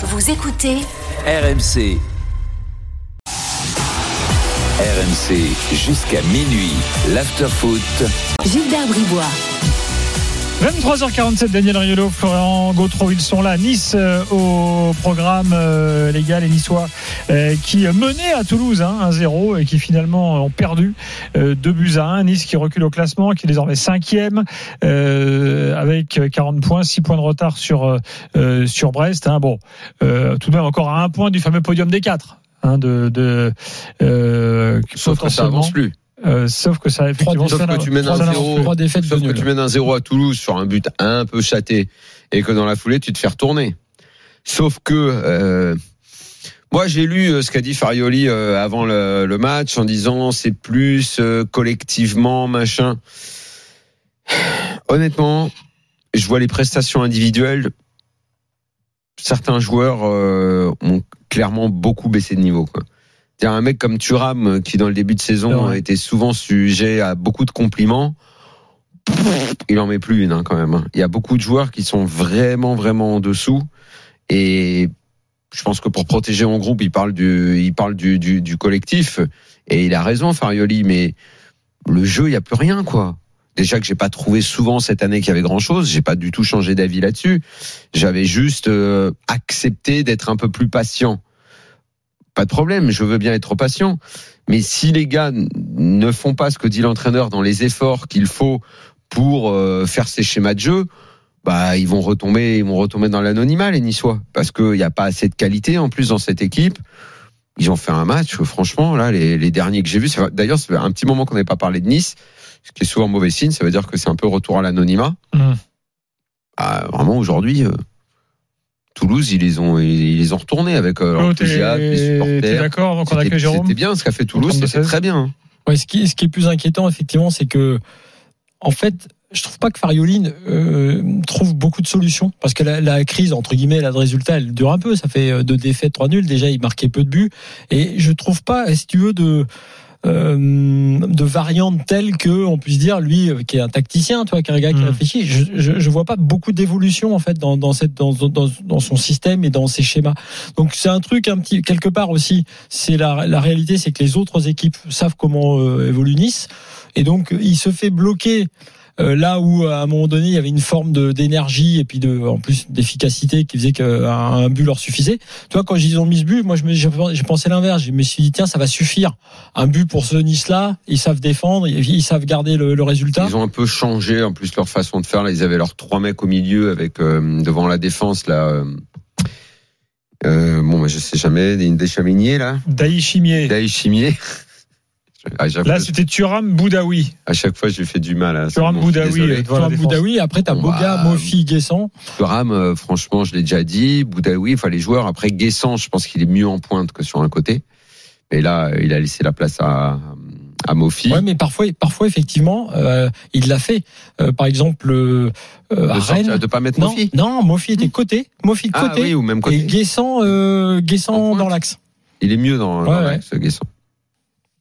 Vous écoutez RMC. RMC jusqu'à minuit. L'afterfoot. Gilbert Bribois. 23h47, Daniel Riolo, Florian Gautreau, ils sont là. Nice euh, au programme, euh, les gars, les Niçois, euh, qui menaient à Toulouse hein, 1-0 et qui finalement ont perdu 2 buts à 1. Nice qui recule au classement, qui est désormais cinquième avec 40 points, 6 points de retard sur, sur Brest. Hein. Bon, tout de même encore à un point du fameux podium des 4. Hein, de, de Sauf que ça avance plus. Euh, sauf que ça effectivement sauf que tu mènes un zéro, sauf que tu mènes un zéro à Toulouse sur un but un peu châté et que dans la foulée tu te fais retourner. Sauf que euh, moi j'ai lu euh, ce qu'a dit Farioli euh, avant le, le, match en disant c'est plus collectivement machin. Honnêtement, je vois les prestations individuelles. Certains joueurs ont clairement beaucoup baissé de niveau. Quoi un mec comme Thuram euh, qui dans le début de saison était souvent sujet à beaucoup de compliments. Il en met plus une hein, quand même. Hein. Il y a beaucoup de joueurs qui sont vraiment vraiment en dessous et je pense que pour protéger mon groupe, il parle du il parle du, du, du collectif et il a raison Farioli mais le jeu, il y a plus rien quoi. Déjà que j'ai pas trouvé souvent cette année qu'il y avait grand chose, j'ai pas du tout changé d'avis là-dessus. J'avais juste euh, accepté d'être un peu plus patient pas de problème, je veux bien être patient. Mais si les gars ne font pas ce que dit l'entraîneur dans les efforts qu'il faut pour euh, faire ces schémas de jeu, bah ils vont retomber, ils vont retomber dans l'anonymat les Niçois, parce qu'il n'y a pas assez de qualité en plus dans cette équipe. Ils ont fait un match, franchement, là, les, derniers que j'ai vus. D'ailleurs, c'est un petit moment qu'on n'avait pas parlé de Nice, ce qui est souvent mauvais signe. Ça veut dire que c'est un peu retour à l'anonymat. Mmh. Bah, vraiment, aujourd'hui, euh, Toulouse, ils les ont, ils les ont retournés avec euh, oh, les supporters. D'accord, donc on a que Jérôme. C'était bien ce qu'a fait Toulouse, c'est très bien. Ouais, ce qui, ce qui est plus inquiétant, effectivement, c'est que, en fait, je trouve pas que Farioli euh, trouve beaucoup de solutions parce que la, la, crise entre guillemets là de résultat elle dure un peu ça fait euh, deux défaites trois nuls déjà il marquait peu de buts et je trouve pas si tu veux de euh, de variantes telles que on puisse dire lui euh, qui est un tacticien toi qui est un gars qui mm. réfléchit. Je, je, je vois pas beaucoup d'évolution en fait dans, dans cette dans, dans, dans, son système et dans ses schémas. Donc c'est un truc un petit quelque part aussi c'est la, la réalité c'est que les autres équipes savent comment euh, évolue Nice. Et donc il se fait bloquer là où à un moment donné il y avait une forme de d'énergie et puis de en plus d'efficacité qui faisait qu'un but leur suffisait. Tu vois quand ils ont mis ce but, moi je me j'ai pensé l'inverse. Je me suis dit tiens ça va suffire. Un but pour ce Nice là, ils savent défendre, ils, savent garder le, le, résultat. Ils ont un peu changé en plus leur façon de faire. Là ils avaient leurs trois mecs au milieu avec euh, devant la défense là. Euh, euh bon, bah, je sais jamais, des, des chaminiers là. Daïchimier. Daïchimier. Là, c'était Turam Boudaoui. À chaque fois, j'ai fait du mal. Hein, Turam Boudaoui. Turam Boudaoui. Après, t'as Boga, Mofi, Guessant. Turam, euh, franchement, je l'ai déjà dit. Boudaoui, enfin, les joueurs. Après, Guessant, je pense qu'il est mieux en pointe que sur un côté. Et là, il a laissé la place à, à Mofi. Ouais, mais parfois, parfois effectivement, euh, il l'a fait. Euh, par exemple, euh, de à Rennes. de pas mettre non, Mofi. Non, Mofi était côté. Mofi de ah côté. oui, ou même côté. Et Guessant, euh, Guessant dans l'axe. Il est mieux dans, dans l'axe, Guessant.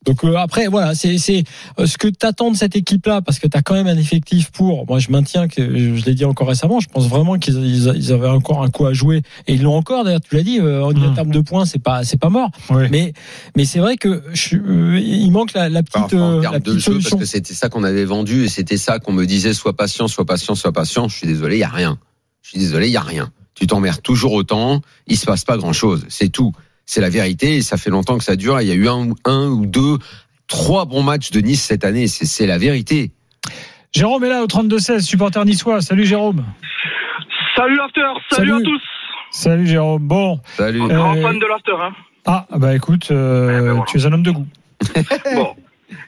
Donc euh, après voilà, c'est c'est euh, ce que t'attends de cette équipe-là parce que t'as quand même un effectif pour. Moi je maintiens que je l'ai dit encore récemment, je pense vraiment qu'ils ils avaient encore un coup à jouer et ils l'ont encore. D'ailleurs tu l'as dit, euh, en mmh. termes de points c'est pas c'est pas mort. Mais mais c'est vrai que je, il manque la, la petite, enfin, la petite solution. parce que c'était ça qu'on avait vendu et c'était ça qu'on me disait sois patient, sois patient, sois patient. Je suis désolé, il y a rien. Je suis désolé, il y a rien. Tu t'emmerdes toujours autant, il se passe pas grand chose, c'est tout c'est la vérité et ça fait longtemps que ça dure. Il y a eu un, un ou deux, trois bons matchs de Nice cette année. C'est la vérité. Jérôme est là au 32-16, supporter niçois. Salut Jérôme. Salut l'after, salut, à tous. Salut Jérôme. Bon. Salut. Euh... Grand fan de l'after. Hein. Ah bah écoute, euh, eh ben tu es un homme de goût. bon.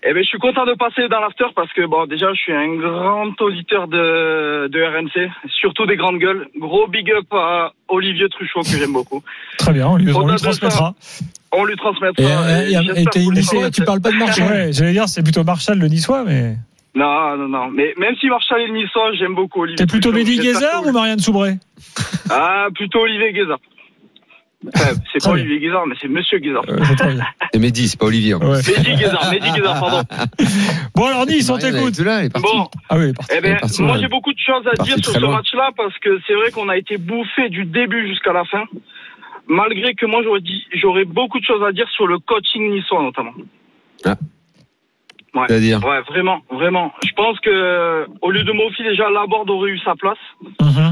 Eh ben, je suis content de passer dans l'after parce que bon, déjà, je suis un grand auditeur de, de RMC, surtout des grandes gueules. Gros big up à Olivier Truchot que j'aime beaucoup. Très bien, on lui, on lui transmettra. on lui transmettra. Et, et, et tu parles pas de Marshall. Ouais, j'allais dire, c'est plutôt Marshall le niçois, mais. Non, non, non. Mais même si Marshall est le niçois, j'aime beaucoup Olivier. T'es plutôt Mehdi Guézard ou Marianne Soubré Ah, plutôt Olivier Guézard c'est pas Olivier Guézard, mais c'est Monsieur Guézard. Euh, c'est Mehdi, c'est pas Olivier. Ouais. Mehdi Guézard, Mehdi Guézard, pardon. Bon, alors Nice, on t'écoute. Bon, ah oui, parti. Eh ben, moi j'ai beaucoup de choses à dire sur ce match-là parce que c'est vrai qu'on a été bouffé du début jusqu'à la fin. malgré que moi j'aurais dit, j'aurais beaucoup de choses à dire sur le coaching niçois notamment. Ah. Ouais. C'est-à-dire Ouais, vraiment, vraiment. Je pense que au lieu de Mofi, déjà Laborde aurait eu sa place. Mhm.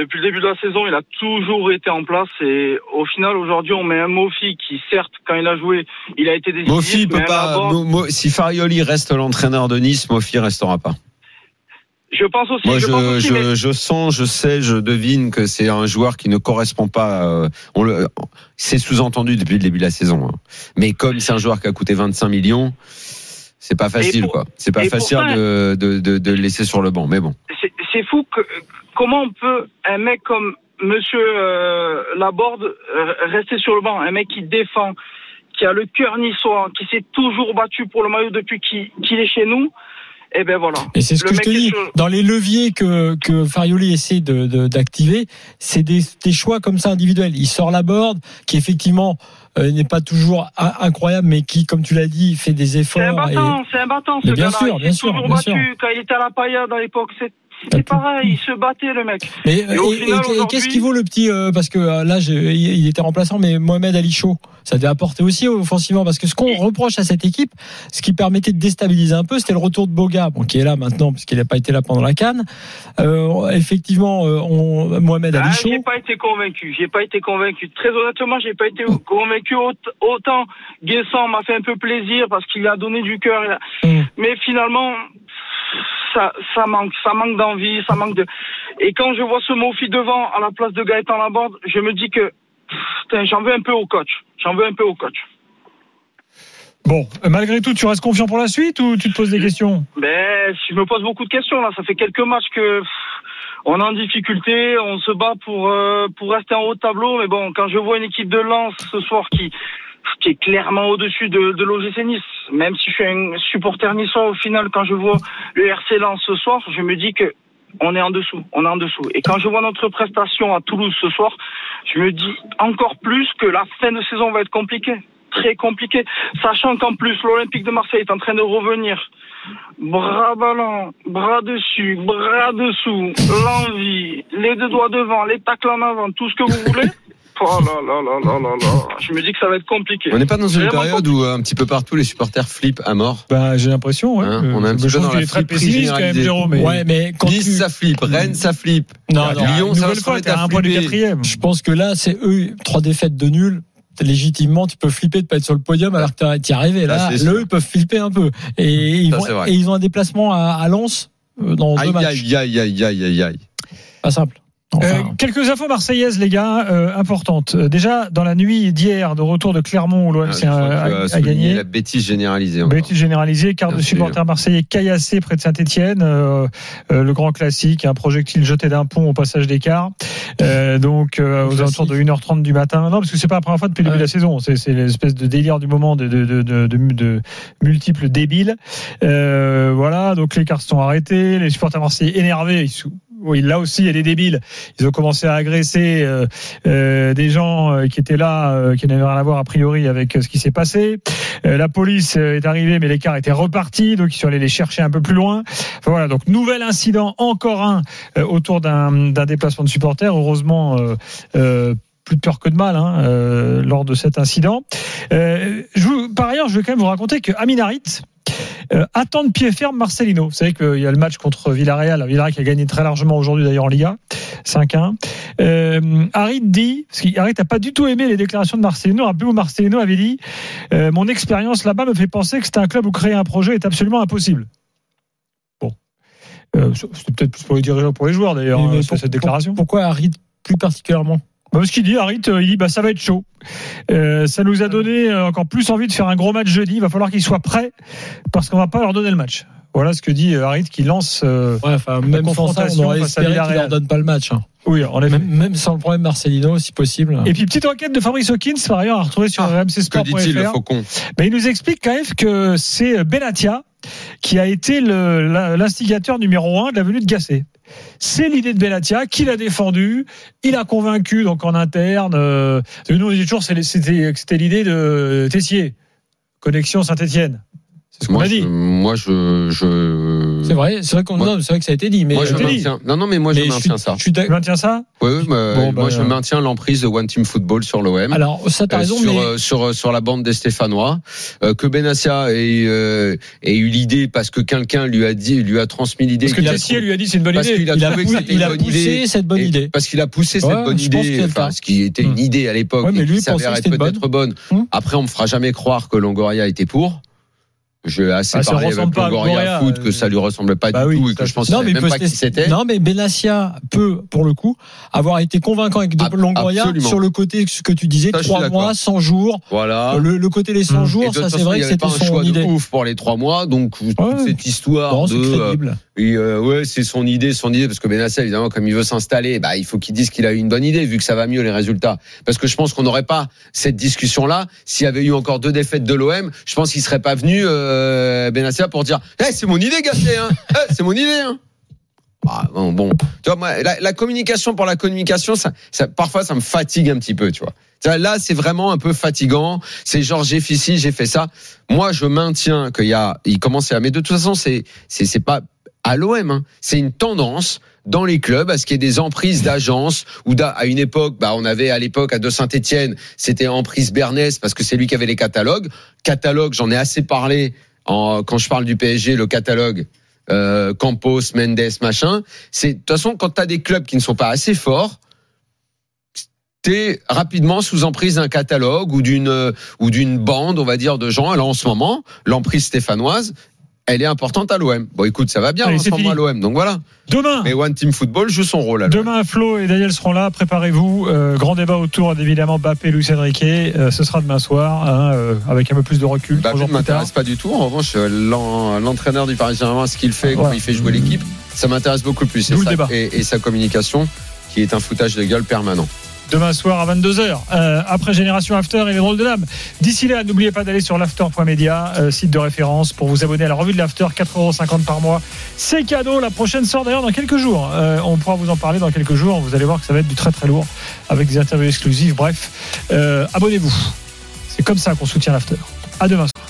Depuis le début de la saison, il a toujours été en place et au final aujourd'hui, on met un Mofi qui certes quand il a joué, il a été décisif. Mofi peut pas. Laborde, Mo- Mo- si Farioli reste l'entraîneur de Nice, Mofi restera pas. je pense aussi. Moi, je, je, pense aussi, mais- je, je sens, je sais, je devine que c'est un joueur qui ne correspond pas. euh, on le, c'est sous-entendu depuis le début de la saison. hein. Mais comme c'est un joueur qui a coûté 25 millions, c'est pas facile, pour- quoi. C'est pas facile pourtant- de, de, de, de le laisser sur le banc. Mais bon. c'est fou que comment on peut un mec comme Monsieur euh, Laborde euh, rester sur le banc, un mec qui défend, qui a le cœur niçois, qui s'est toujours battu pour le maillot depuis qu'il est chez nous. Et ben voilà. Et c'est ce Le que je te dis. sur- Dans les leviers que, que Farioli essaie de, de- d'activer, c'est des, des choix comme ça individuels. Il sort la board, qui effectivement n'est pas toujours in- incroyable, mais qui, comme tu l'as dit, fait des C'est un efforts. et- battant, c'est un battant ce Mais bien sûr, il bien sûr, toujours bien battu sûr. quand il était à la paillade à l'époque. C'est- Ah, pareil, il se battait le mec. Mais Et qu'est-ce qui vaut le petit euh, parce que euh, là il était remplaçant mais Mohamed Ali Chaud ça devait apporter aussi offensivement parce que ce qu'on reproche à cette équipe ce qui permettait de déstabiliser un peu c'était le retour de Boga bon qui est là maintenant puisqu'il n'a pas été là pendant la canne euh, effectivement on, Mohamed Ah, Ali Chaud j'ai pas été convaincu. J'ai pas été convaincu. Très honnêtement, j'ai pas été convaincu. Aut- Autant Guessant m'a fait un peu plaisir parce qu'il a donné du cœur. Mm. Mais finalement, ça, ça manque, ça manque d'envie, ça manque de. Et quand je vois ce Mofi devant à la place de Gaëtan Laborde, je me dis que j'en veux un peu au coach. J'en veux un peu au coach. Bon, malgré tout, tu restes confiant pour la suite ou tu te poses des questions? Ben, je me pose beaucoup de questions là. Ça fait quelques matchs que on est en difficulté, on se bat pour euh, pour rester en haut de tableau. Mais bon, quand je vois une équipe de Lens ce soir qui qui est clairement au-dessus de, l'OGC Nice, même si je suis un supporter niçois, au final, quand je vois le RC Lens ce soir, je me dis que on est en dessous, on est en dessous. Et quand je vois notre prestation à Toulouse ce soir, je me dis encore plus que la fin de saison va être compliquée, très compliquée, sachant qu'en plus l'Olympique de Marseille est en train de revenir bras ballants, bras dessus, bras dessous, l'envie, les deux doigts devant, les tacles en avant, tout ce que vous voulez. Oh là là là là là là. Je me dis que ça va être compliqué. On n'est pas dans une Vraiment période où euh, un petit peu partout les supporters flippent à mort. Bah, j'ai l'impression. Ouais. Hein, Euh, on est un petit je peu trouve dans qu'il la est très flipperie pessimiste quand même, généralisée. Jérôme. Mais ouais mais quand Nice tu- ça flippe, Rennes ça flippe. non, Ah, non, Lyon, ça va se remettre t'as à un point du flipper. quatrième. je pense que là c'est eux trois défaites de nul légitimement tu peux flipper de pas être sur le podium alors que t'es arrivé là Ça, c'est là sûr. ils peuvent flipper un peu et ils, Ça, vont- c'est vrai. et ils ont un déplacement à, à Lens euh, dans deux Aïe matchs aïe aïe aïe aïe aïe aïe. pas simple Euh, quelques infos marseillaises, les gars, euh, importantes. Euh, déjà, dans la nuit d'hier, de retour de Clermont, où Ah, a, a- gagné. La bêtise généralisée. encore. Bêtise généralisée, quart de supporters marseillais caillassé près de Saint-Etienne, le grand classique, un projectile jeté d'un pont au passage d'écart, euh, donc euh, aux alentours de 1h30 du matin. Non, parce que c'est pas la première fois depuis le début de la saison, c'est c'est l'espèce de délire du moment de, de, de, de, de- de multiples débiles. Euh, voilà, donc les cars sont arrêtés, les supporters marseillais énervés, ils sont- oui, là aussi, il y a des débiles. Ils ont commencé à agresser euh, euh, des gens euh, qui étaient là, euh, qui n'avaient rien à voir a priori avec euh, ce qui s'est passé. Euh, la police est arrivée, mais l'écart était reparti, donc ils sont allés les chercher un peu plus loin. Voilà, donc nouvel incident, encore un autour d'un déplacement de supporters. Heureusement. Plus de peur que de mal hein, euh, lors de cet incident. Euh, je par ailleurs, je vais quand même vous raconter que Amin Harit euh, attend de pied ferme Marcelino. Vous savez qu'il y a le match contre Villarreal, Villarreal qui a gagné très largement aujourd'hui d'ailleurs en Liga, 5-1. Euh, Harit dit, parce qu'Harit n'a pas du tout aimé les déclarations de Marcelino, rappelez-vous Marcelino avait dit euh, Mon expérience là-bas me fait penser que c'est un club où créer un projet est absolument impossible. Bon. Euh, C'était peut-être plus pour les dirigeants pour les joueurs d'ailleurs, pour- cette déclaration. pourquoi Harit plus particulièrement? Bah, ce qu'il dit, Harit, euh, il dit bah, ça va être chaud. Euh, ça nous a donné euh, encore plus envie de faire un gros match jeudi. Il va falloir qu'ils soient prêts parce qu'on va pas leur donner le match. Voilà ce que dit euh, Harit qui lance. euh, Ouais, enfin, même sans ça, on aurait espéré qu'il leur donne pas le match. hein. Oui, en effet. Même, même sans le problème Marcelino, si possible. Et puis petite enquête de Fabrice Hawkins, par ailleurs, à retrouver sur Ah, Que dit-il, le faucon Mais il nous explique quand même que c'est Benatia qui a été la- l'instigateur numéro un de la venue de Gasset. C'est l'idée de Benatia qu'il a défendu, il a convaincu donc en interne. Euh, nous on dit toujours c'était l'idée de Tessier, connexion Saint-Étienne. C'est ce qu'on Moi, a dit. je, moi, je, je. C'est vrai, c'est vrai qu'on, Moi- non, c'est vrai que ça a été dit, mais Moi, je euh, dit. maintiens. Non, non, mais moi, mais je je maintiens suis- ça. Tu maintiens ça? Oui, oui, mais Bon, moi, bah, je euh, maintiens l'emprise de One Team Football sur l'OM. Alors, ça, t'as Euh, raison, sur, mais euh, sur sur la bande des Stéphanois euh, que Benassia ait, euh, ait eu l'idée parce que quelqu'un lui a dit lui a transmis l'idée Parce que Tessier trouvé- lui a dit c'est une bonne parce idée. qu'il a il trouvé il poussé idée cette bonne Et idée. parce qu'il a poussé Ouais, cette bonne idée enfin, ce qui était une Hmm. idée à l'époque Ouais, mais lui, qui il pensait s'avère que être c'était peut-être bonne Hmm. après on me fera jamais croire que Longoria était pour j'ai assez Ah, ça parlé ressemble avec pas Longoria, foot euh, que ça lui ressemblait pas bah du oui, tout et que je pense Non, mais, même pas qui c'était non, mais Benassia peut, pour le coup, avoir été convaincant avec Ab- Longoria absolument. sur le côté ce que tu disais, Ça, je suis trois d'accord. mois, 100 jours. voilà Le, le côté les 100 Mmh. Jours, toute ça c'est vrai que c'était un son choix idée. de ouf pour les trois mois donc toute Ouais. cette histoire Non, c'est de Et euh, ouais, c'est son idée, son idée, parce que Benassia, évidemment, comme il veut s'installer, bah, il faut qu'il dise qu'il a eu une bonne idée, vu que ça va mieux les résultats. Parce que je pense qu'on n'aurait pas cette discussion-là s'il y avait eu encore deux défaites de l'OM. Je pense qu'il serait pas venu euh, Benassia pour dire, Eh, c'est mon idée, Gasset, hein. Eh, c'est mon idée. Hein. Ah, bon, tu vois, moi, la, communication pour la communication, ça, parfois, ça me fatigue un petit peu. Tu vois, Là, c'est vraiment un peu fatigant. C'est genre, j'ai fait ci, j'ai fait ça. Moi, je maintiens qu'il y a, il commence à, mais de toute façon, c'est, c'est, c'est pas à l'OM, hein. c'est une tendance dans les clubs à ce qu'il y ait des emprises d'agences ou à une époque, bah, on avait à l'époque à de Saint-Étienne, c'était emprise Bernès parce que c'est lui qui avait les catalogues. Catalogue, j'en ai assez parlé en, quand je parle du PSG, le catalogue. Euh, Campos, Mendes, machin. C'est de toute façon quand tu as des clubs qui ne sont pas assez forts, t'es rapidement sous emprise d'un catalogue ou d'une euh, ou d'une bande, on va dire, de gens. Alors en ce moment, l'emprise stéphanoise, elle est importante à l'OM. Bon, écoute, ça va bien Allez, en ce moment à l'OM. Donc voilà. Demain. Mais One Team Football joue son rôle. à. Demain, Flo et Daniel seront là. Préparez-vous. Euh, grand débat autour d'évidemment Bappé, Luis Enrique. Euh, ce sera demain soir, hein, euh, avec un peu plus de recul. Bah, jours ne m'intéresse pas du tout. En revanche, l'en- l'entraîneur du Paris Saint-Germain, ce qu'il fait, comment il fait jouer l'équipe, ça m'intéresse beaucoup plus. Et D'où le sa- débat. Et, et sa communication, qui est un foutage de gueule permanent. Demain soir à 22h, euh, après Génération After et les drôles de dames. D'ici là, n'oubliez pas d'aller sur l'after.media, euh, site de référence, pour vous abonner à la revue de l'After, 4,50€ par mois. C'est cadeau. La prochaine sort d'ailleurs dans quelques jours. Euh, on pourra vous en parler dans quelques jours. Vous allez voir que ça va être du très très lourd avec des interviews exclusives. Bref, euh, abonnez-vous. C'est comme ça qu'on soutient l'After. À demain. soir.